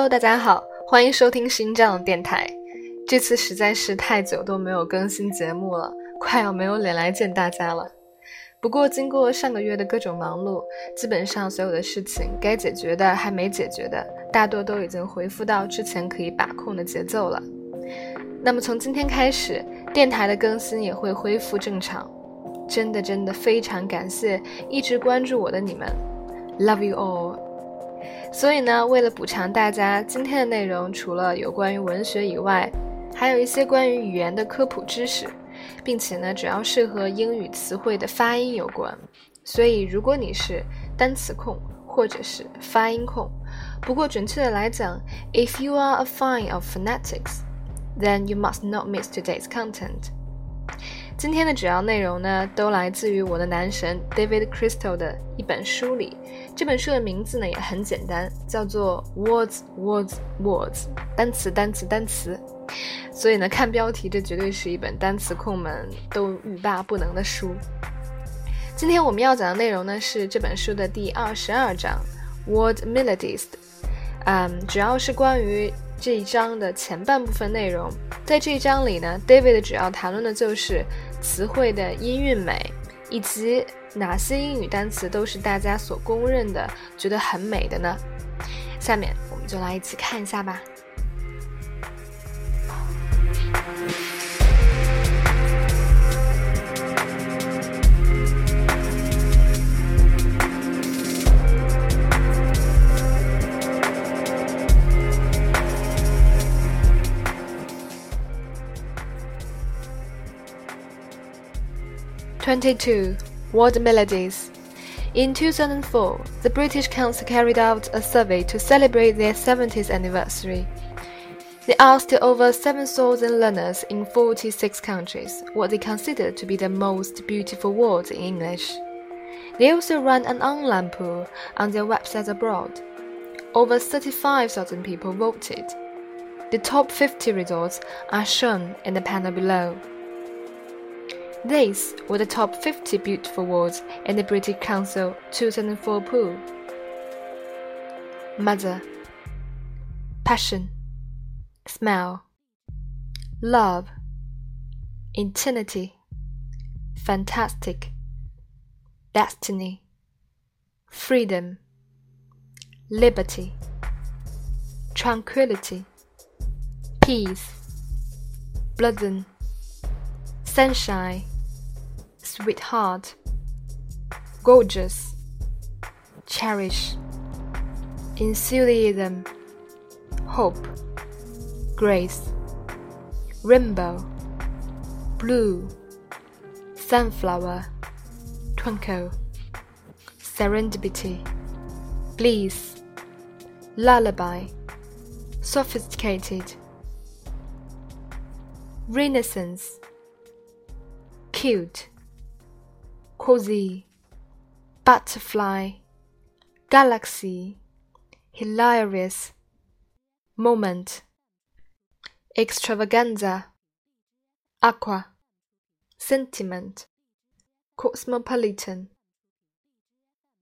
Hello，大家好，欢迎收听新疆电台。这次实在是太久都没有更新节目了，快要没有脸来见大家了。不过经过上个月的各种忙碌，基本上所有的事情该解决的还没解决的，大多都已经恢复到之前可以把控的节奏了。那么从今天开始，电台的更新也会恢复正常。真的真的非常感谢一直关注我的你们，Love you all。所以呢，为了补偿大家，今天的内容除了有关于文学以外，还有一些关于语言的科普知识，并且呢，主要是和英语词汇的发音有关。所以，如果你是单词控或者是发音控，不过准确的来讲，If you are a fan of phonetics，then you must not miss today's content。今天的主要内容呢，都来自于我的男神 David Crystal 的一本书里。这本书的名字呢也很简单，叫做 Words Words Words，单词单词单词。所以呢，看标题，这绝对是一本单词控们都欲罢不能的书。今天我们要讲的内容呢，是这本书的第二十二章 Word Melodies，嗯，主要是关于。这一章的前半部分内容，在这一章里呢，David 主要谈论的就是词汇的音韵美，以及哪些英语单词都是大家所公认的觉得很美的呢？下面我们就来一起看一下吧。22. Word Melodies. In 2004, the British Council carried out a survey to celebrate their 70th anniversary. They asked over 7,000 learners in 46 countries what they considered to be the most beautiful words in English. They also ran an online poll on their website abroad. Over 35,000 people voted. The top 50 results are shown in the panel below. These were the top 50 beautiful words in the British Council 2004 poll. Mother, passion, smell, love, eternity, fantastic, destiny, freedom, liberty, tranquility, peace, blossom, sunshine sweetheart, gorgeous, cherish, enthusiasm, hope, grace, rainbow, blue, sunflower, twinkle, serendipity, bliss, lullaby, sophisticated, renaissance, cute cozy, butterfly, galaxy, hilarious, moment, extravaganza, aqua, sentiment, cosmopolitan,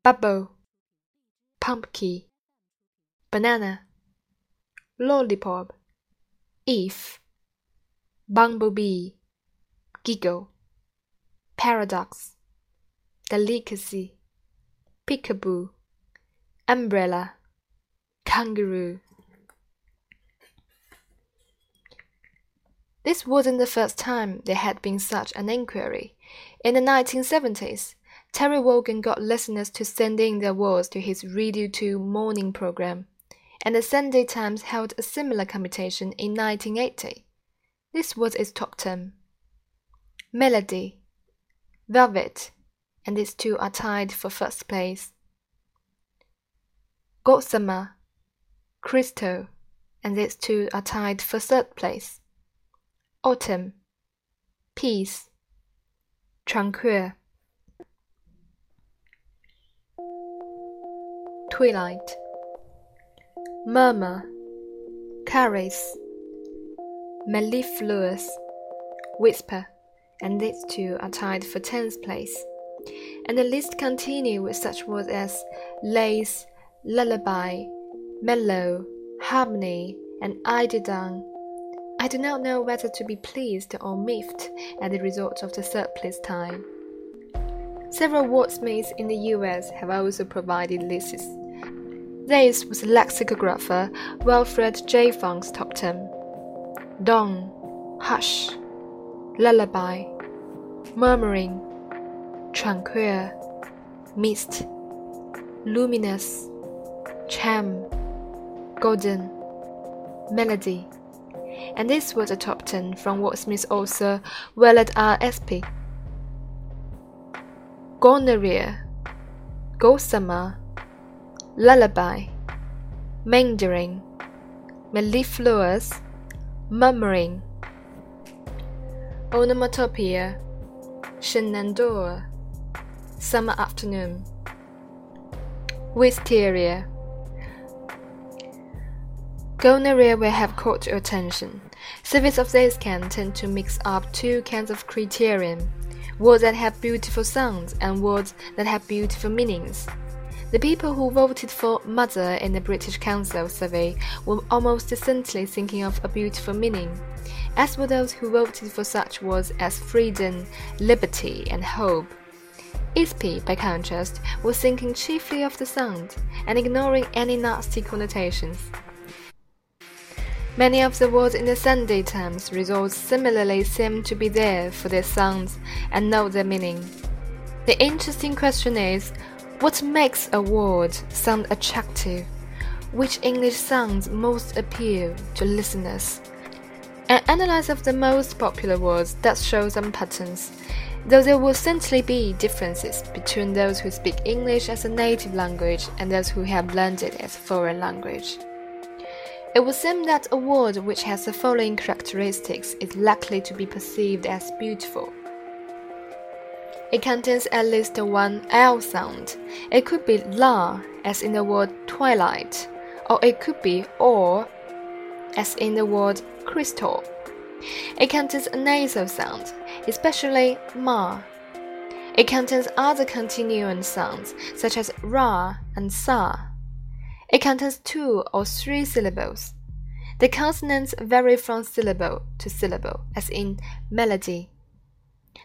bubble, pumpkin, banana, lollipop, if, bumblebee, giggle, paradox delicacy, peekaboo, umbrella, kangaroo. This wasn't the first time there had been such an inquiry. In the 1970s, Terry Wogan got listeners to send in their words to his Radio 2 morning program, and the Sunday Times held a similar competition in 1980. This was its top 10. Melody, Velvet, and these two are tied for first place. Gossamer, Crystal, and these two are tied for third place. Autumn, Peace, Tranquil. Twilight, Murmur, Caress, Mellifluous, Whisper, and these two are tied for tenth place and the list continued with such words as lace, lullaby, mellow, harmony, and eiderdown. I do not know whether to be pleased or miffed at the result of the surplus time. Several wordsmiths in the US have also provided lists. This was lexicographer Wilfred J. Funk's top 10. Dawn, hush, lullaby, murmuring, tranquil, mist, luminous, charm, golden, melody. And this was a top 10 from Wordsmith author Willard R. Espy. Gonorrhea, Gossamer, Lullaby, Mandarin, Mellifluous, Murmuring, Onomatopoeia, Shenandoah, Summer Afternoon, Wisteria. Gonorrhea will have caught your attention. Surveys of this kind tend to mix up two kinds of criterion words that have beautiful sounds and words that have beautiful meanings. The people who voted for mother in the British Council survey were almost decently thinking of a beautiful meaning, as were those who voted for such words as freedom, liberty, and hope. Espy, by contrast, was thinking chiefly of the sound and ignoring any nasty connotations. Many of the words in the Sunday Times results similarly seem to be there for their sounds and know their meaning. The interesting question is what makes a word sound attractive? Which English sounds most appeal to listeners? An analysis of the most popular words does show some patterns, though there will certainly be differences between those who speak English as a native language and those who have learned it as a foreign language. It would seem that a word which has the following characteristics is likely to be perceived as beautiful. It contains at least one L sound. It could be la, as in the word twilight, or it could be or, as in the word crystal. It contains a nasal sound, especially ma. It contains other continuant sounds, such as ra and sa. It contains two or three syllables. The consonants vary from syllable to syllable, as in melody.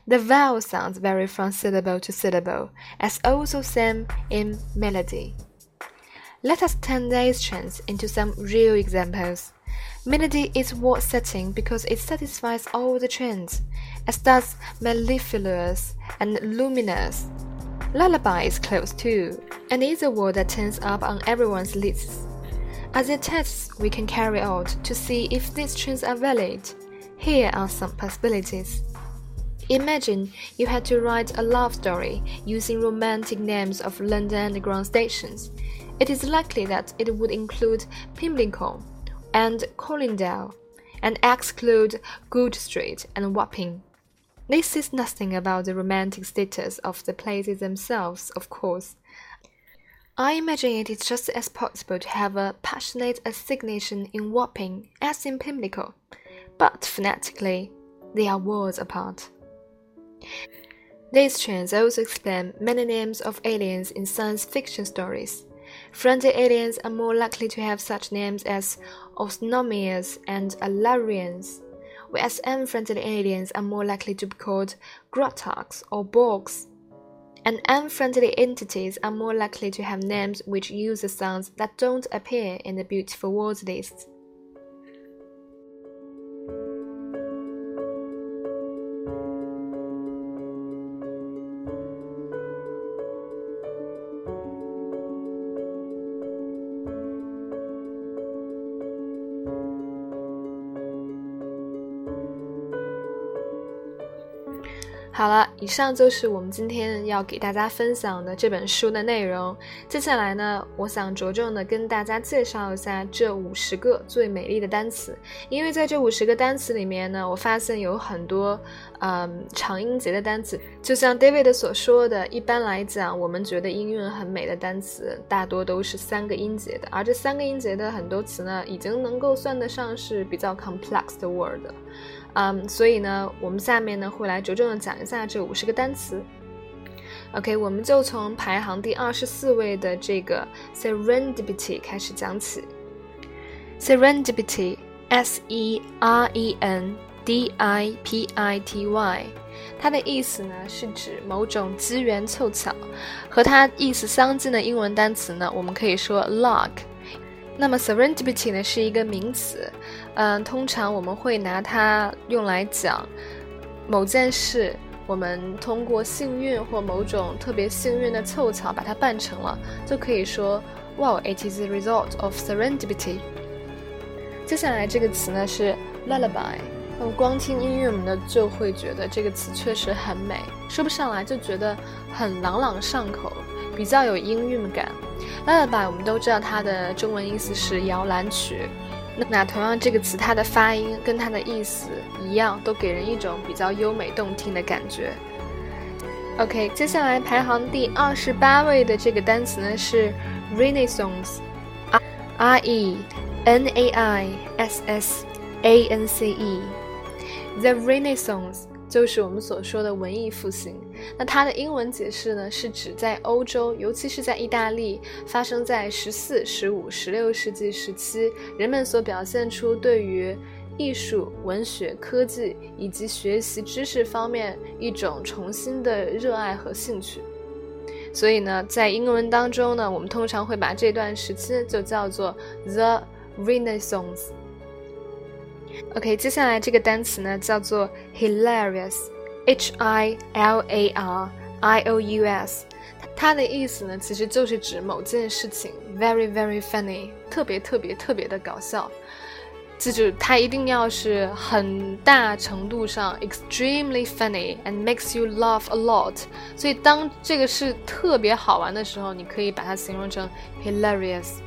The vowel sounds vary from syllable to syllable, as also same in melody. Let us turn these trends into some real examples. Melody is worth setting because it satisfies all the trends, as does mellifluous and luminous. Lullaby is close too, and is a word that turns up on everyone's lists. As a tests we can carry out to see if these trends are valid, here are some possibilities. Imagine you had to write a love story using romantic names of London Underground stations. It is likely that it would include Pimlico and Colindale, and exclude Goodge Street and Wapping. This says nothing about the romantic status of the places themselves, of course. I imagine it is just as possible to have a passionate assignation in Wapping as in Pimlico, but phonetically, they are worlds apart. These trends also explain many names of aliens in science fiction stories. Friendly aliens are more likely to have such names as Osnomians and Alarians whereas unfriendly aliens are more likely to be called Grottarks or Borgs. And unfriendly entities are more likely to have names which use the sounds that don't appear in the beautiful words list. 好了，以上就是我们今天要给大家分享的这本书的内容。接下来呢，我想着重的跟大家介绍一下这五十个最美丽的单词。因为在这五十个单词里面呢，我发现有很多嗯长音节的单词。就像 David 所说的，一般来讲，我们觉得音韵很美的单词，大多都是三个音节的。而这三个音节的很多词呢，已经能够算得上是比较 complex 的 word。嗯，所以呢，我们下面呢会来着重的讲一下这五十个单词。OK，我们就从排行第二十四位的这个 serendipity 开始讲起。serendipity，s e r e n d i p i t y，它的意思呢是指某种机缘凑巧。和它意思相近的英文单词呢，我们可以说 luck。那么 serendipity 呢是一个名词，嗯，通常我们会拿它用来讲某件事，我们通过幸运或某种特别幸运的凑巧把它办成了，就可以说 Wow, it is the result of serendipity。接下来这个词呢是 lullaby，那么光听音乐我们呢就会觉得这个词确实很美，说不上来就觉得很朗朗上口，比较有音韵感。Lullaby，我们都知道它的中文意思是摇篮曲。那同样，这个词它的发音跟它的意思一样，都给人一种比较优美动听的感觉。OK，接下来排行第二十八位的这个单词呢是 Renaissance，R E N A I S S A N C E，The Renaissance。就是我们所说的文艺复兴。那它的英文解释呢，是指在欧洲，尤其是在意大利，发生在十四、十五、十六世纪时期，人们所表现出对于艺术、文学、科技以及学习知识方面一种重新的热爱和兴趣。所以呢，在英文当中呢，我们通常会把这段时期就叫做 The Renaissance。OK，接下来这个单词呢叫做 hilarious，H I L A R I O U S，它的意思呢其实就是指某件事情 very very funny，特别特别特别的搞笑。记住，它一定要是很大程度上 extremely funny and makes you laugh a lot。所以当这个是特别好玩的时候，你可以把它形容成 hilarious。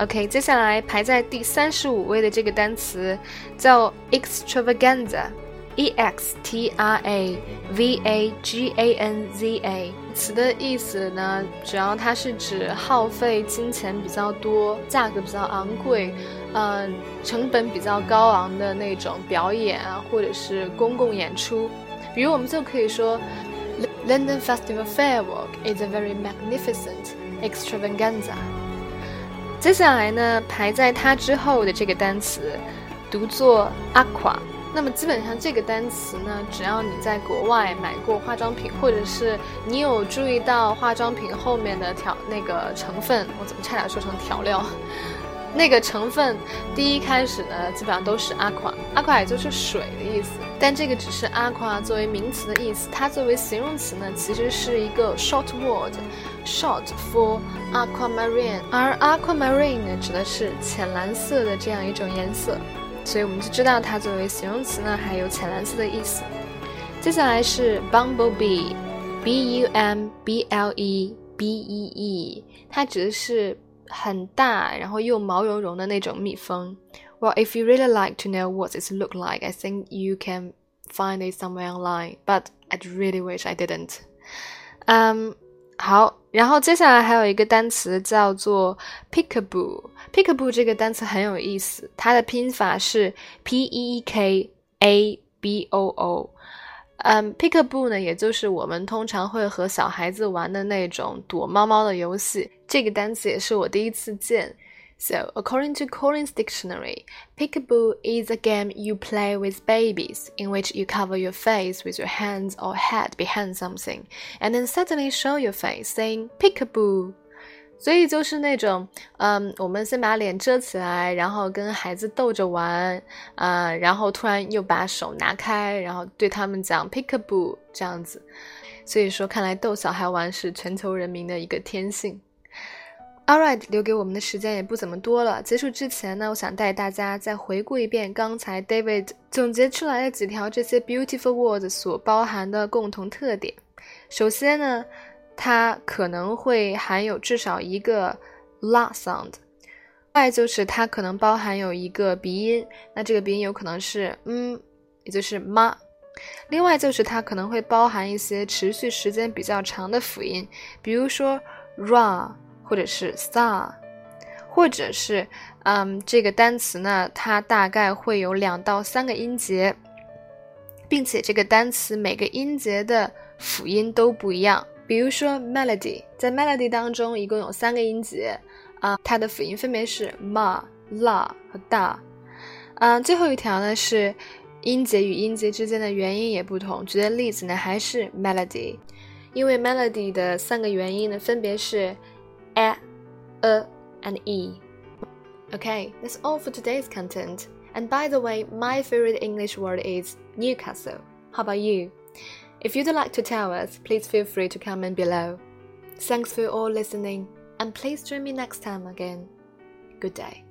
OK，接下来排在第三十五位的这个单词叫 extravaganza，E X T R A V A G A N Z A。词的意思呢，主要它是指耗费金钱比较多、价格比较昂贵、嗯，成本比较高昂的那种表演啊，或者是公共演出。比如我们就可以说，London Festival Firework is a very magnificent extravaganza。接下来呢，排在它之后的这个单词，读作 aqua。那么基本上这个单词呢，只要你在国外买过化妆品，或者是你有注意到化妆品后面的调那个成分，我怎么差点说成调料？那个成分第一开始呢，基本上都是 aqua，aqua 也就是水的意思。但这个只是 aqua 作为名词的意思，它作为形容词呢，其实是一个 short word，short for aquamarine。而 aquamarine 呢，指的是浅蓝色的这样一种颜色，所以我们就知道它作为形容词呢，还有浅蓝色的意思。接下来是 bumblebee，b u m b l e b e e，它指的是。很大，然后又毛茸茸的那种蜜蜂。Well, if you really like to know what it look like, I think you can find it somewhere online. But I really wish I didn't. 嗯，好，然后接下来还有一个单词叫做 peekaboo。peekaboo 这个单词很有意思，它的拼法是 p e e k a b o o。嗯，peekaboo 呢，也就是我们通常会和小孩子玩的那种躲猫猫的游戏。这个单词也是我第一次见。 So, according to Collins Dictionary, peekaboo is a game you play with babies in which you cover your face with your hands or head behind something, and then suddenly show your face, saying peekaboo. 所以就是那种，嗯，我们先把脸遮起来，然后跟孩子逗着玩，啊，然后突然又把手拿开，然后对他们讲 peekaboo 这样子。所以说，看来逗小孩玩是全球人民的一个天性。 All right，留给我们的时间也不怎么多了。结束之前呢，我想带大家再回顾一遍刚才 David 总结出来的几条这些 beautiful words 所包含的共同特点。首先呢。它可能会含有至少一个 la sound，外就是它可能包含有一个鼻音，那这个鼻音有可能是嗯，也就是妈。另外就是它可能会包含一些持续时间比较长的辅音，比如说 ra 或者是 star，或者是嗯，这个单词呢，它大概会有两到三个音节，并且这个单词每个音节的辅音都不一样。比如说 melody，在 melody 当中一共有三个音节啊，它的辅音分别是 ma、la 和 da。嗯，最后一条呢是音节与音节之间的元音也不同。举的例子呢还是 melody，因为 melody 的三个元音呢分别是 a、a and e。Okay, that's all for today's content. And by the way, my favorite English word is Newcastle. How about you? If you'd like to tell us, please feel free to comment below. Thanks for all listening, and please join me next time again. Good day.